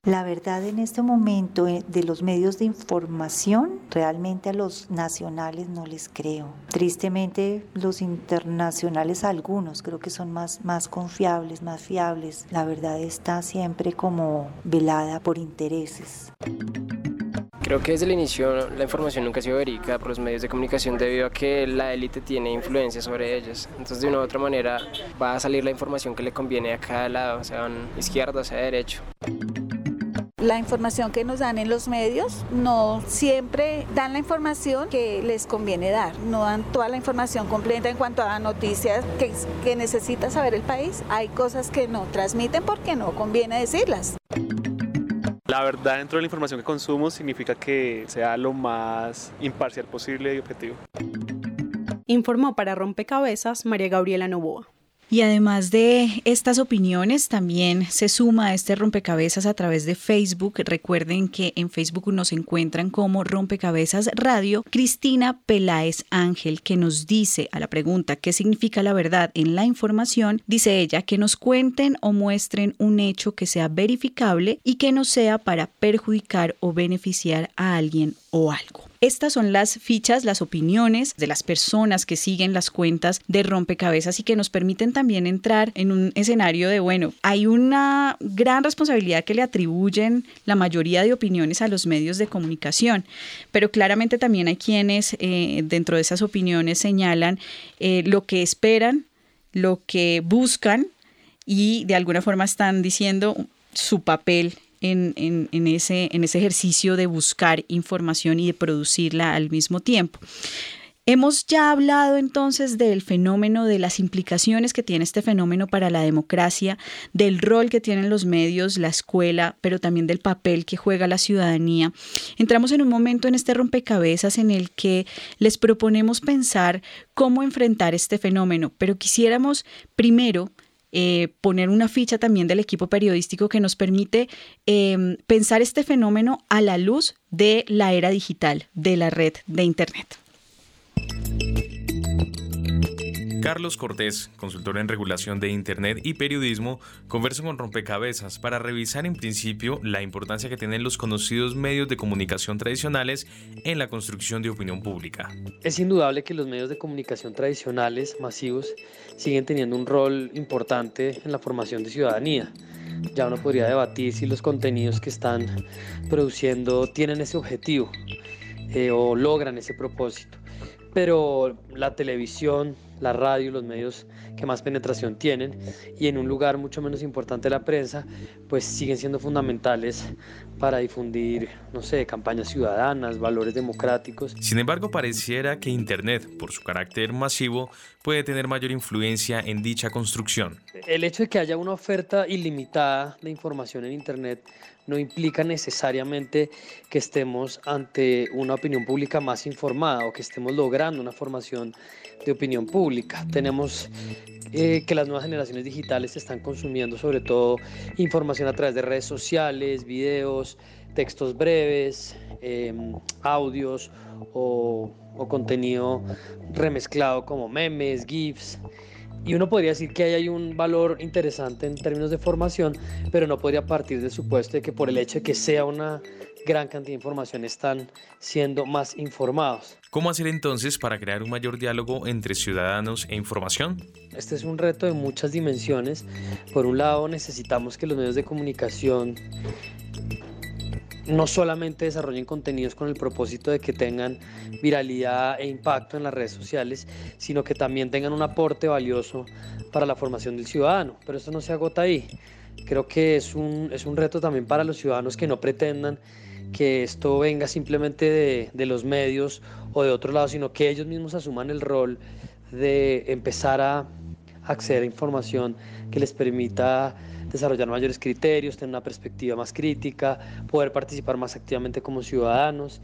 La verdad en este momento eh, de los medios de información, realmente a los nacionales no les creo. Tristemente los internacionales algunos creo que son más, más confiables, más fiables. La verdad está siempre como velada por intereses. Creo que desde el inicio la información nunca ha sido verídica por los medios de comunicación debido a que la élite tiene influencia sobre ellos. Entonces de una u otra manera va a salir la información que le conviene a cada lado, sea izquierda o sea derecho la información que nos dan en los medios no siempre dan la información que les conviene dar, no dan toda la información completa en cuanto a noticias que, que necesita saber el país. Hay cosas que no transmiten porque no conviene decirlas. La verdad dentro de la información que consumo significa que sea lo más imparcial posible y objetivo. Informó para Rompecabezas María Gabriela Novoa. Y además de estas opiniones, también se suma a este rompecabezas a través de Facebook. Recuerden que en Facebook nos encuentran como Rompecabezas Radio. Cristina Peláez Ángel, que nos dice a la pregunta ¿qué significa la verdad en la información? Dice ella que nos cuenten o muestren un hecho que sea verificable y que no sea para perjudicar o beneficiar a alguien o algo. Estas son las fichas, las opiniones de las personas que siguen las cuentas de rompecabezas y que nos permiten también entrar en un escenario de, bueno, hay una gran responsabilidad que le atribuyen la mayoría de opiniones a los medios de comunicación, pero claramente también hay quienes eh, dentro de esas opiniones señalan eh, lo que esperan, lo que buscan y de alguna forma están diciendo su papel en, ese, ejercicio de buscar información y de producirla al mismo tiempo. Hemos ya hablado entonces del fenómeno, de las implicaciones que tiene este fenómeno para la democracia, del rol que tienen los medios, la escuela, pero también del papel que juega la ciudadanía. Entramos en un momento en este rompecabezas en el que les proponemos pensar cómo enfrentar este fenómeno, pero quisiéramos primero eh, poner una ficha también del equipo periodístico que nos permite eh, pensar este fenómeno a la luz de la era digital, de la red de Internet. Carlos Cortés, consultor en regulación de Internet y periodismo, conversa con Rompecabezas para revisar en principio la importancia que tienen los conocidos medios de comunicación tradicionales en la construcción de opinión pública. Es indudable que los medios de comunicación tradicionales, masivos, siguen teniendo un rol importante en la formación de ciudadanía. Ya uno podría debatir si los contenidos que están produciendo tienen ese objetivo eh, o logran ese propósito pero la televisión, la radio, los medios que más penetración tienen y en un lugar mucho menos importante la prensa, pues siguen siendo fundamentales para difundir, no sé, campañas ciudadanas, valores democráticos. Sin embargo, pareciera que Internet, por su carácter masivo, puede tener mayor influencia en dicha construcción. El hecho de que haya una oferta ilimitada de información en Internet no implica necesariamente que estemos ante una opinión pública más informada o que estemos logrando una formación de opinión pública. Tenemos eh, que las nuevas generaciones digitales están consumiendo sobre todo información a través de redes sociales, videos, textos breves, em, audios o, o contenido remezclado como memes, GIFs. Y uno podría decir que ahí hay un valor interesante en términos de formación, pero no podría partir del supuesto de que por el hecho de que sea una gran cantidad de información están siendo más informados. ¿Cómo hacer entonces para crear un mayor diálogo entre ciudadanos e información? Este es un reto de muchas dimensiones. Por un lado, necesitamos que los medios de comunicación no solamente desarrollen contenidos con el propósito de que tengan viralidad e impacto en las redes sociales, sino que también tengan un aporte valioso para la formación del ciudadano. Pero esto no se agota ahí. Creo que es un, es un reto también para los ciudadanos que no pretendan que esto venga simplemente de, de los medios o de otro lado, sino que ellos mismos asuman el rol de empezar a acceder a información que les permita desarrollar mayores criterios, tener una perspectiva más crítica, poder participar más activamente como ciudadanos.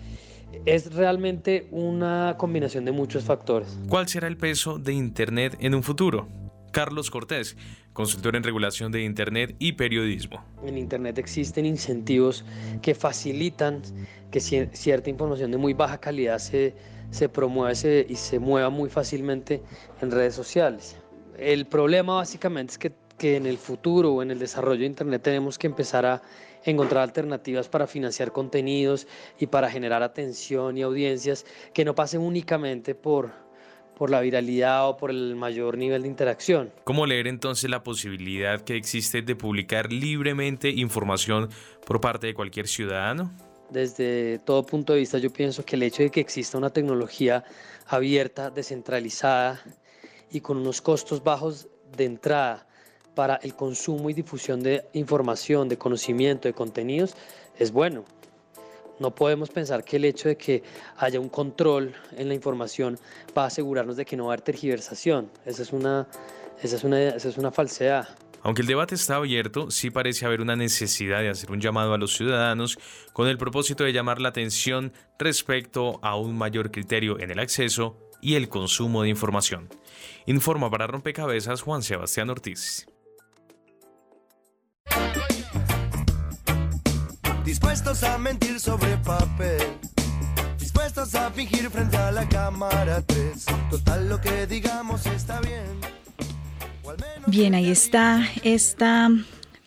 Es realmente una combinación de muchos factores. ¿Cuál será el peso de Internet en un futuro? Carlos Cortés, consultor en regulación de Internet y periodismo. En Internet existen incentivos que facilitan que cierta información de muy baja calidad se, promueva y se mueva muy fácilmente en redes sociales. El problema básicamente es que, que en el futuro o en el desarrollo de Internet tenemos que empezar a encontrar alternativas para financiar contenidos y para generar atención y audiencias que no pasen únicamente por, por la viralidad o por el mayor nivel de interacción. ¿Cómo leer entonces la posibilidad que existe de publicar libremente información por parte de cualquier ciudadano? Desde todo punto de vista yo pienso que el hecho de que exista una tecnología abierta, descentralizada y con unos costos bajos de entrada para el consumo y difusión de información, de conocimiento, de contenidos, es bueno. No podemos pensar que el hecho de que haya un control en la información va a asegurarnos de que no va a haber tergiversación. Esa es una, esa es una, esa es una falsedad. Aunque el debate está abierto, sí parece haber una necesidad de hacer un llamado a los ciudadanos con el propósito de llamar la atención respecto a un mayor criterio en el acceso y el consumo de información. Informa para Rompecabezas Juan Sebastián Ortiz. Dispuestos a mentir sobre papel. Dispuestos a fingir frente a la cámara 3. Total, lo que digamos está bien. Bien, ahí está esta,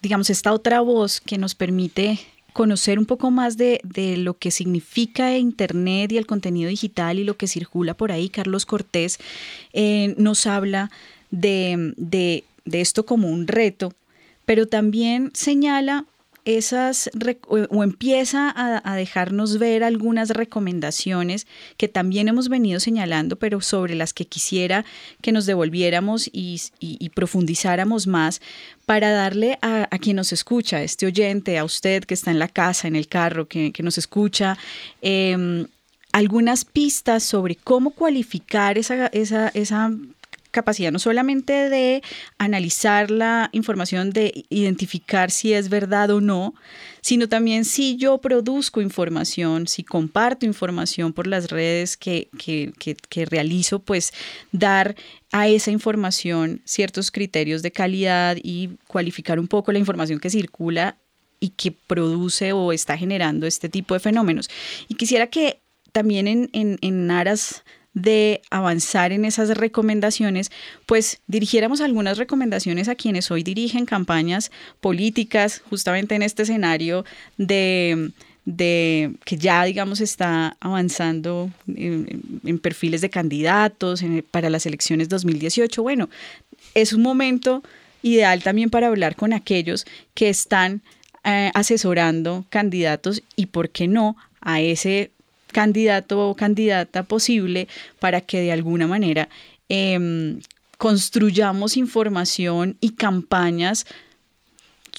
digamos, esta otra voz que nos permite conocer un poco más de, de, lo que significa Internet y el contenido digital y lo que circula por ahí. Carlos Cortés eh, nos habla de, de, de esto como un reto, pero también señala esas o empieza a, dejarnos ver algunas recomendaciones que también hemos venido señalando, pero sobre las que quisiera que nos devolviéramos y, profundizáramos más para darle a, quien nos escucha, este oyente, a usted que está en la casa, en el carro, que, nos escucha, eh, algunas pistas sobre cómo cualificar esa, esa capacidad no solamente de analizar la información, de identificar si es verdad o no, sino también si yo produzco información, si comparto información por las redes que, que, que, realizo, pues dar a esa información ciertos criterios de calidad y cualificar un poco la información que circula y que produce o está generando este tipo de fenómenos. Y quisiera que también en, en, en aras de avanzar en esas recomendaciones, pues dirigiéramos algunas recomendaciones a quienes hoy dirigen campañas políticas, justamente en este escenario de, de que ya, digamos, está avanzando en, perfiles de candidatos para las elecciones 2018. Bueno, es un momento ideal también para hablar con aquellos que están eh, asesorando candidatos y, ¿por qué no?, a ese candidato o candidata posible para que de alguna manera eh, construyamos información y campañas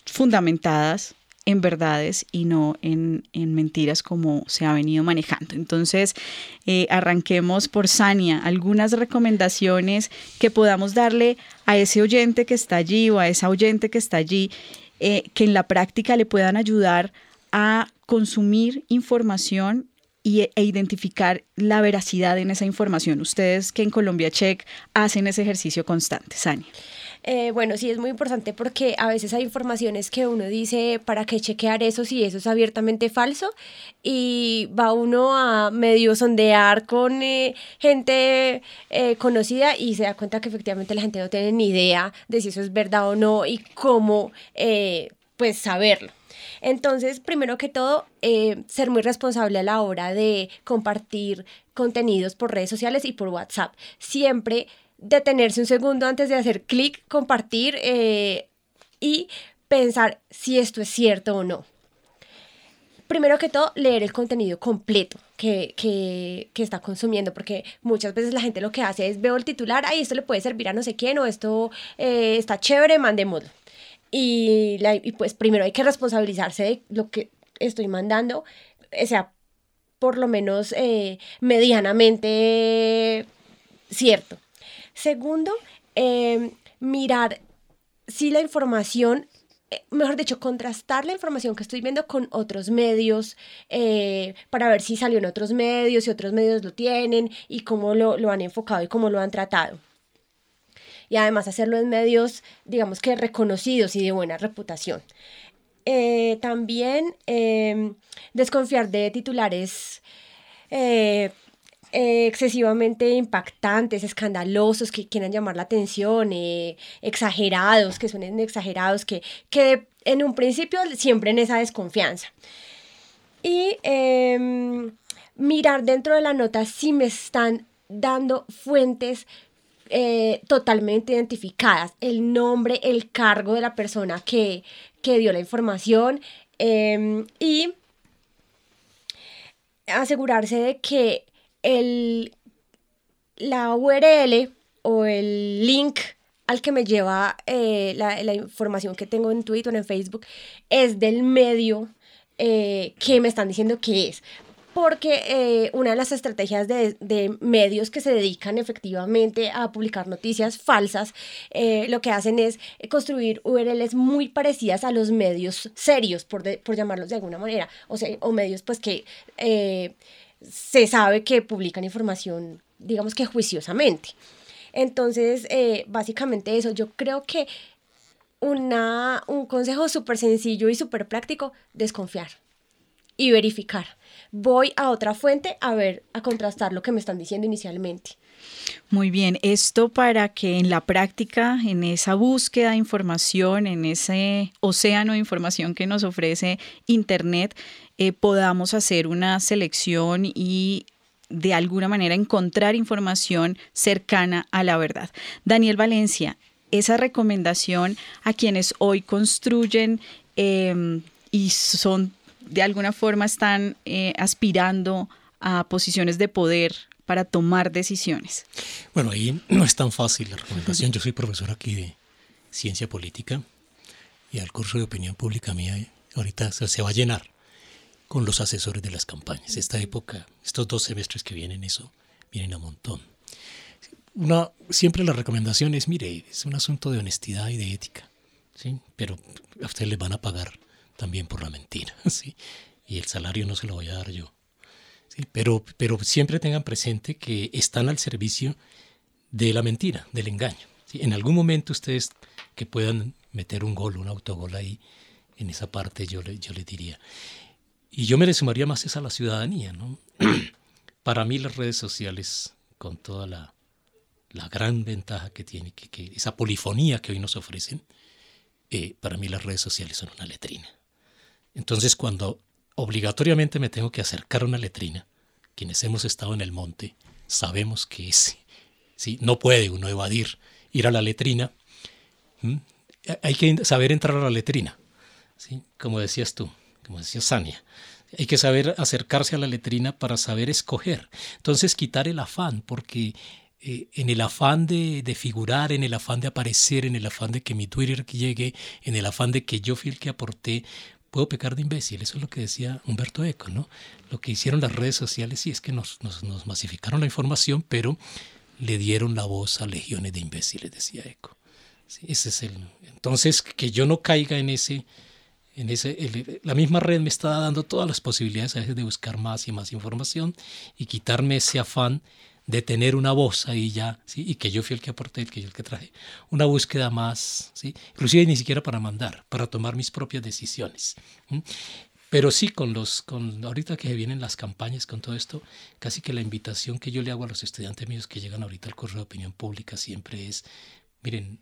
fundamentadas en verdades y no en, en, mentiras como se ha venido manejando. Entonces, eh, arranquemos por Sania, algunas recomendaciones que podamos darle a ese oyente que está allí o a esa oyente que está allí, eh, que en la práctica le puedan ayudar a consumir información y, e identificar la veracidad en esa información. Ustedes que en Colombia Check hacen ese ejercicio constante, Sania. Eh, bueno, sí es muy importante porque a veces hay informaciones que uno dice, ¿para qué chequear eso si eso es abiertamente falso? Y va uno a medio sondear con eh, gente eh, conocida y se da cuenta que efectivamente la gente no tiene ni idea de si eso es verdad o no y cómo eh, pues saberlo. Entonces, primero que todo, eh, ser muy responsable a la hora de compartir contenidos por redes sociales y por WhatsApp. Siempre detenerse un segundo antes de hacer clic, compartir eh, y pensar si esto es cierto o no. Primero que todo, leer el contenido completo que, que, está consumiendo, porque muchas veces la gente lo que hace es veo el titular, ay, esto le puede servir a no sé quién, o esto eh, está chévere, mandémoslo. Y, pues primero hay que responsabilizarse de lo que estoy mandando, o sea, por lo menos eh, medianamente cierto. Segundo, eh, mirar si la información, eh, mejor dicho, contrastar la información que estoy viendo con otros medios eh, para ver si salió en otros medios, si otros medios lo tienen y cómo lo, lo han enfocado y cómo lo han tratado y además hacerlo en medios, digamos que reconocidos y de buena reputación. Eh, también eh, desconfiar de titulares eh, excesivamente impactantes, escandalosos, que quieran llamar la atención, exagerados, que suenen exagerados, que, que en un principio siempre en esa desconfianza. Y em, mirar dentro de la nota si me están dando fuentes eh, totalmente identificadas, el nombre, el cargo de la persona que, que dio la información eh, y asegurarse de que el, la URL o el link al que me lleva eh, la, la, información que tengo en Twitter o en Facebook es del medio eh, que me están diciendo que es porque eh, una de las estrategias de, medios que se dedican efectivamente a publicar noticias falsas, eh, lo que hacen es construir URLs muy parecidas a los medios serios, por, por llamarlos de alguna manera, o, sea, o medios pues que eh, se sabe que publican información, digamos que juiciosamente. Entonces, eh, básicamente eso, yo creo que una, un consejo súper sencillo y súper práctico, desconfiar y verificar voy a otra fuente a ver, a contrastar lo que me están diciendo inicialmente. Muy bien, esto para que en la práctica, en esa búsqueda de información, en ese océano de información que nos ofrece Internet, eh, podamos hacer una selección y de alguna manera encontrar información cercana a la verdad. Daniel Valencia, esa recomendación a quienes hoy construyen eh, y son de alguna forma están eh, aspirando a posiciones de poder para tomar decisiones. Bueno, ahí no es tan fácil la recomendación. Yo soy profesor aquí de ciencia política y el curso de opinión pública mía ahorita se, se va a llenar con los asesores de las campañas. Esta época, estos dos semestres que vienen, eso vienen a montón. Una, siempre la recomendación es, mire, es un asunto de honestidad y de ética, ¿sí? pero a ustedes les van a pagar también por la mentira, ¿sí? y el salario no se lo voy a dar yo. ¿sí? Pero, pero siempre tengan presente que están al servicio de la mentira, del engaño. ¿sí? En algún momento ustedes que puedan meter un gol, un autogol ahí, en esa parte yo le, yo le diría. Y yo me le sumaría más es a la ciudadanía, ¿no? Para mí las redes sociales, con toda la, la gran ventaja que tiene, que, que esa polifonía que hoy nos ofrecen, eh, para mí las redes sociales son una letrina. Entonces cuando obligatoriamente me tengo que acercar a una letrina, quienes hemos estado en el monte sabemos que es, ¿sí? no puede uno evadir ir a la letrina, ¿m? hay que saber entrar a la letrina, ¿sí? como decías tú, como decía Sania. Hay que saber acercarse a la letrina para saber escoger. Entonces quitar el afán, porque eh, en el afán de, de, figurar, en el afán de aparecer, en el afán de que mi Twitter llegue, en el afán de que yo fui el que aporté, puedo pecar de imbécil. Eso es lo que decía Humberto Eco, ¿no? Lo que hicieron las redes sociales sí es que nos, nos, nos masificaron la información, pero le dieron la voz a legiones de imbéciles, decía Eco. Ese es el, entonces, que yo no caiga en ese, en ese, la misma red me está dando todas las posibilidades a veces de buscar más y más información y quitarme ese afán de tener una voz ahí ya, ¿sí? y que yo fui el que aporté, que yo el que traje, una búsqueda más, ¿sí? inclusive ni siquiera para mandar, para tomar mis propias decisiones. Pero sí, con los, con ahorita que vienen las campañas, con todo esto, casi que la invitación que yo le hago a los estudiantes míos que llegan ahorita al correo de opinión pública siempre es, miren,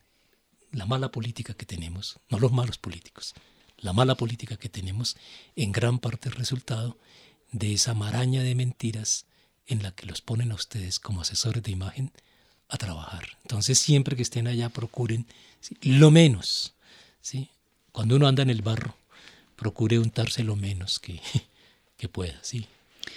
la mala política que tenemos, no los malos políticos, la mala política que tenemos en gran parte es resultado de esa maraña de mentiras en la que los ponen a ustedes como asesores de imagen a trabajar. Entonces siempre que estén allá procuren ¿sí? lo menos, ¿sí? cuando uno anda en el barro, procure untarse lo menos que, que pueda, ¿sí?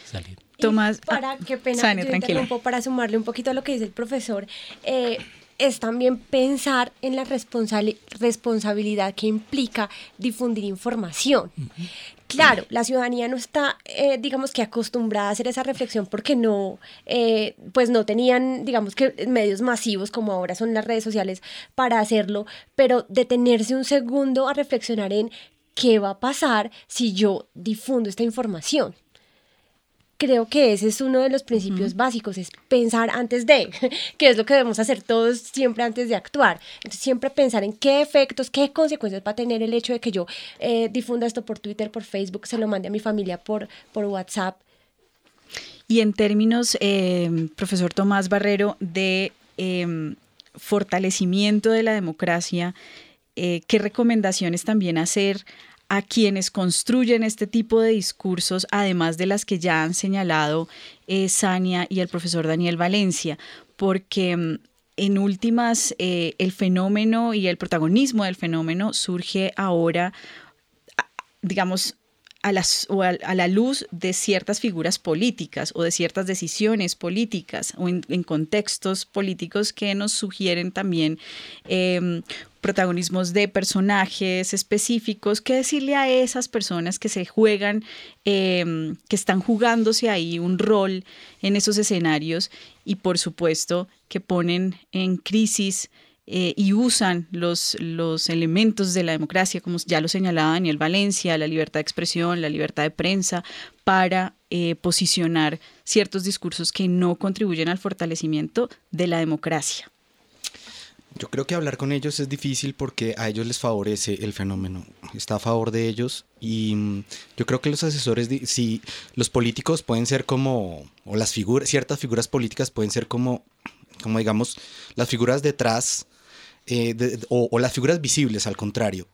salir. Tomás, para, qué pena, Sania, yo interrumpo para sumarle un poquito a lo que dice el profesor. Eh, es también pensar en la responsabilidad que implica difundir información. Uh -huh. Claro, la ciudadanía no está, eh, digamos que acostumbrada a hacer esa reflexión porque no, eh, pues no tenían, digamos que medios masivos como ahora son las redes sociales para hacerlo, pero detenerse un segundo a reflexionar en qué va a pasar si yo difundo esta información creo que ese es uno de los principios uh -huh. básicos, es pensar antes de, que es lo que debemos hacer todos siempre antes de actuar. Entonces, siempre pensar en qué efectos, qué consecuencias va a tener el hecho de que yo eh, difunda esto por Twitter, por Facebook, se lo mande a mi familia por, por WhatsApp. Y en términos, eh, profesor Tomás Barrero, de eh, fortalecimiento de la democracia, eh, ¿qué recomendaciones también hacer a quienes construyen este tipo de discursos, además de las que ya han señalado eh, Sania y el profesor Daniel Valencia, porque mm, en últimas eh, el fenómeno y el protagonismo del fenómeno surge ahora, digamos, a, las, o a, la luz de ciertas figuras políticas o de ciertas decisiones políticas o en, contextos políticos que nos sugieren también eh, protagonismos de personajes específicos, qué decirle a esas personas que se juegan, eh, que están jugándose ahí un rol en esos escenarios y por supuesto que ponen en crisis eh, y usan los, los elementos de la democracia, como ya lo señalaba Daniel Valencia, la libertad de expresión, la libertad de prensa, para eh, posicionar ciertos discursos que no contribuyen al fortalecimiento de la democracia. Yo creo que hablar con ellos es difícil porque a ellos les favorece el fenómeno, está a favor de ellos y mm, yo creo que los asesores, si los políticos pueden ser como, o las figuras, ciertas figuras políticas pueden ser como, como digamos, las figuras detrás eh, de, o, o las figuras visibles al contrario,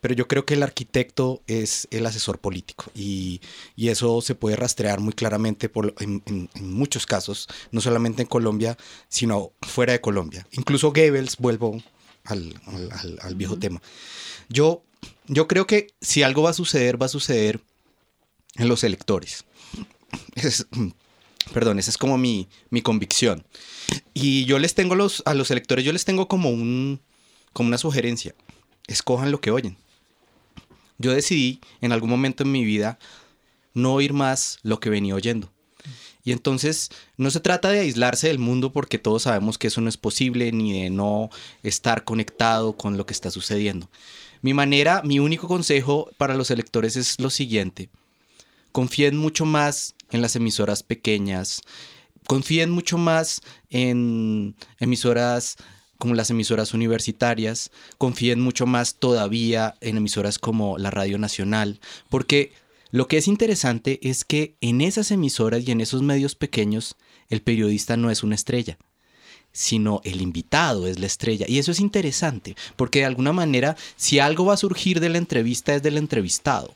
pero yo creo que el arquitecto es el asesor político y, y eso se puede rastrear muy claramente por, en, en, en, muchos casos, no solamente en Colombia, sino fuera de Colombia. Incluso Goebbels, vuelvo al, al, al viejo uh -huh. tema. Yo, yo creo que si algo va a suceder, va a suceder en los electores. Es, perdón, esa es como mi, mi convicción. Y yo les tengo los, a los electores, yo les tengo como, como una sugerencia. Escojan lo que oyen yo decidí en algún momento en mi vida no oír más lo que venía oyendo. Y entonces no se trata de aislarse del mundo porque todos sabemos que eso no es posible, ni de no estar conectado con lo que está sucediendo. Mi manera, mi único consejo para los electores es lo siguiente. Confíen mucho más en las emisoras pequeñas, confíen mucho más en emisoras como las emisoras universitarias, confíen mucho más todavía en emisoras como la Radio Nacional, porque lo que es interesante es que en esas emisoras y en esos medios pequeños, el periodista no es una estrella, sino el invitado es la estrella. Y eso es interesante, porque de alguna manera, si algo va a surgir de la entrevista es del entrevistado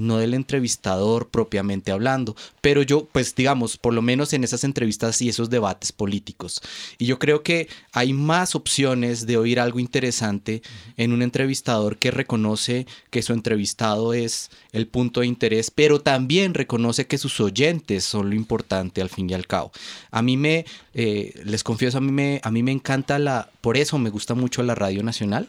no del entrevistador propiamente hablando, pero yo, pues digamos, por lo menos en esas entrevistas y esos debates políticos. Y yo creo que hay más opciones de oír algo interesante en un entrevistador que reconoce que su entrevistado es el punto de interés, pero también reconoce que sus oyentes son lo importante al fin y al cabo. A mí me, eh, les confieso, a mí me, a mí me encanta la, por eso me gusta mucho la Radio Nacional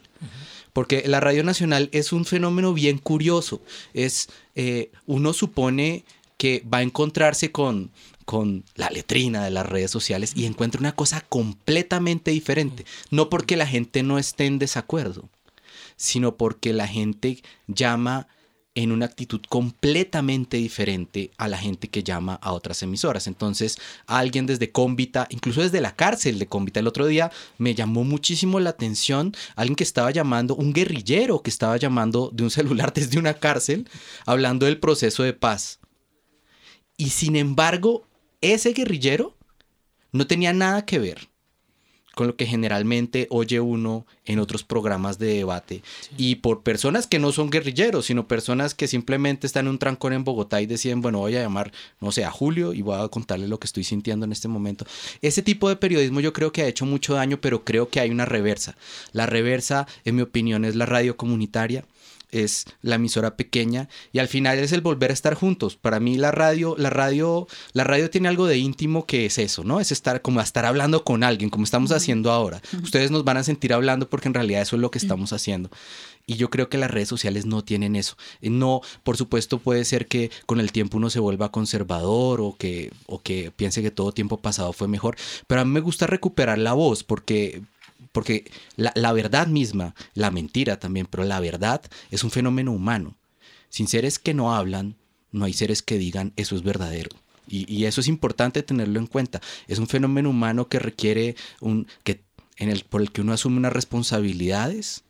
porque la radio nacional es un fenómeno bien curioso. Es, eh, uno supone que va a encontrarse con, con la letrina de las redes sociales y encuentra una cosa completamente diferente. No porque la gente no esté en desacuerdo, sino porque la gente llama en una actitud completamente diferente a la gente que llama a otras emisoras. Entonces, alguien desde Cómbita, incluso desde la cárcel de Cómbita el otro día, me llamó muchísimo la atención alguien que estaba llamando, un guerrillero que estaba llamando de un celular desde una cárcel, hablando del proceso de paz. Y sin embargo, ese guerrillero no tenía nada que ver con lo que generalmente oye uno en otros programas de debate. Y por personas que no son guerrilleros, sino personas que simplemente están en un trancón en Bogotá y deciden, bueno, voy a llamar, no sé, a Julio y voy a contarle lo que estoy sintiendo en este momento. Ese tipo de periodismo yo creo que ha hecho mucho daño, pero creo que hay una reversa. La reversa, en mi opinión, es la radio comunitaria es la emisora pequeña y al final es el volver a estar juntos. Para mí la radio, la radio, la radio tiene algo de íntimo que es eso, ¿no? Es estar como estar hablando con alguien, como estamos haciendo ahora. Ustedes nos van a sentir hablando porque en realidad eso es lo que estamos haciendo. Y yo creo que las redes sociales no tienen eso. No, por supuesto puede ser que con el tiempo uno se vuelva conservador o que, o que piense que todo tiempo pasado fue mejor, pero a mí me gusta recuperar la voz porque porque la, verdad misma, la mentira también, pero la verdad es un fenómeno humano. Sin seres que no hablan, no hay seres que digan eso es verdadero. Y, eso es importante tenerlo en cuenta. Es un fenómeno humano que requiere un, que, en el, por el que uno asume unas responsabilidades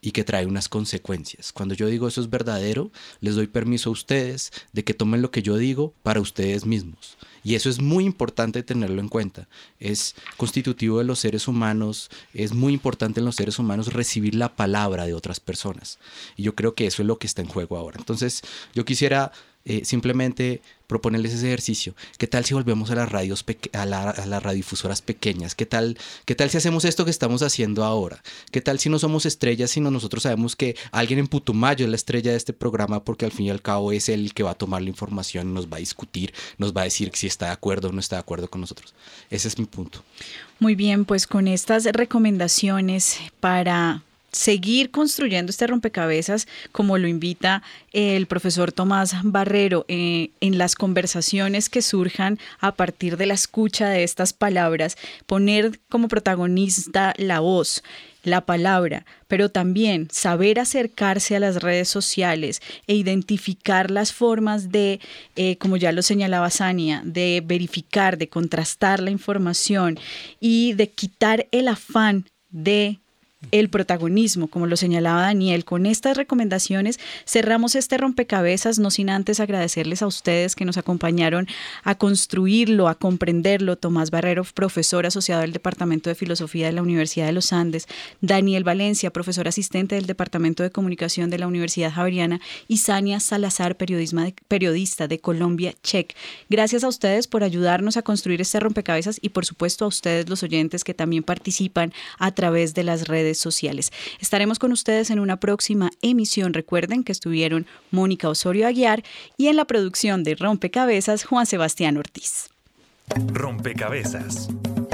y que trae unas consecuencias. Cuando yo digo eso es verdadero, les doy permiso a ustedes de que tomen lo que yo digo para ustedes mismos. Y eso es muy importante tenerlo en cuenta. Es constitutivo de los seres humanos, es muy importante en los seres humanos recibir la palabra de otras personas. Y yo creo que eso es lo que está en juego ahora. Entonces, yo quisiera eh, simplemente proponerles ese ejercicio. ¿Qué tal si volvemos a las radios a, las radiodifusoras pequeñas? ¿Qué tal, ¿Qué tal si hacemos esto que estamos haciendo ahora? ¿Qué tal si no somos estrellas, sino nosotros sabemos que alguien en Putumayo es la estrella de este programa porque al fin y al cabo es el que va a tomar la información, nos va a discutir, nos va a decir si está de acuerdo o no está de acuerdo con nosotros. Ese es mi punto. Muy bien, pues con estas recomendaciones para seguir construyendo este rompecabezas como lo invita el profesor Tomás Barrero eh, en las conversaciones que surjan a partir de la escucha de estas palabras, poner como protagonista la voz, la palabra, pero también saber acercarse a las redes sociales e identificar las formas de, eh, como ya lo señalaba Sania, de verificar, de contrastar la información y de quitar el afán de el protagonismo, como lo señalaba Daniel. Con estas recomendaciones cerramos este rompecabezas, no sin antes agradecerles a ustedes que nos acompañaron a construirlo, a comprenderlo. Tomás Barrero, profesor asociado del Departamento de Filosofía de la Universidad de los Andes, Daniel Valencia, profesor asistente del Departamento de Comunicación de la Universidad Javeriana y Sania Salazar, periodista de Colombia Check. Gracias a ustedes por ayudarnos a construir este rompecabezas y por supuesto a ustedes los oyentes que también participan a través de las sociales. Estaremos con ustedes en una próxima emisión. Recuerden que estuvieron Mónica Osorio Aguiar y en la producción de Rompecabezas Juan Sebastián Ortiz. Rompecabezas.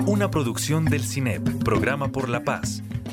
Una producción del CINEP, Programa por la Paz,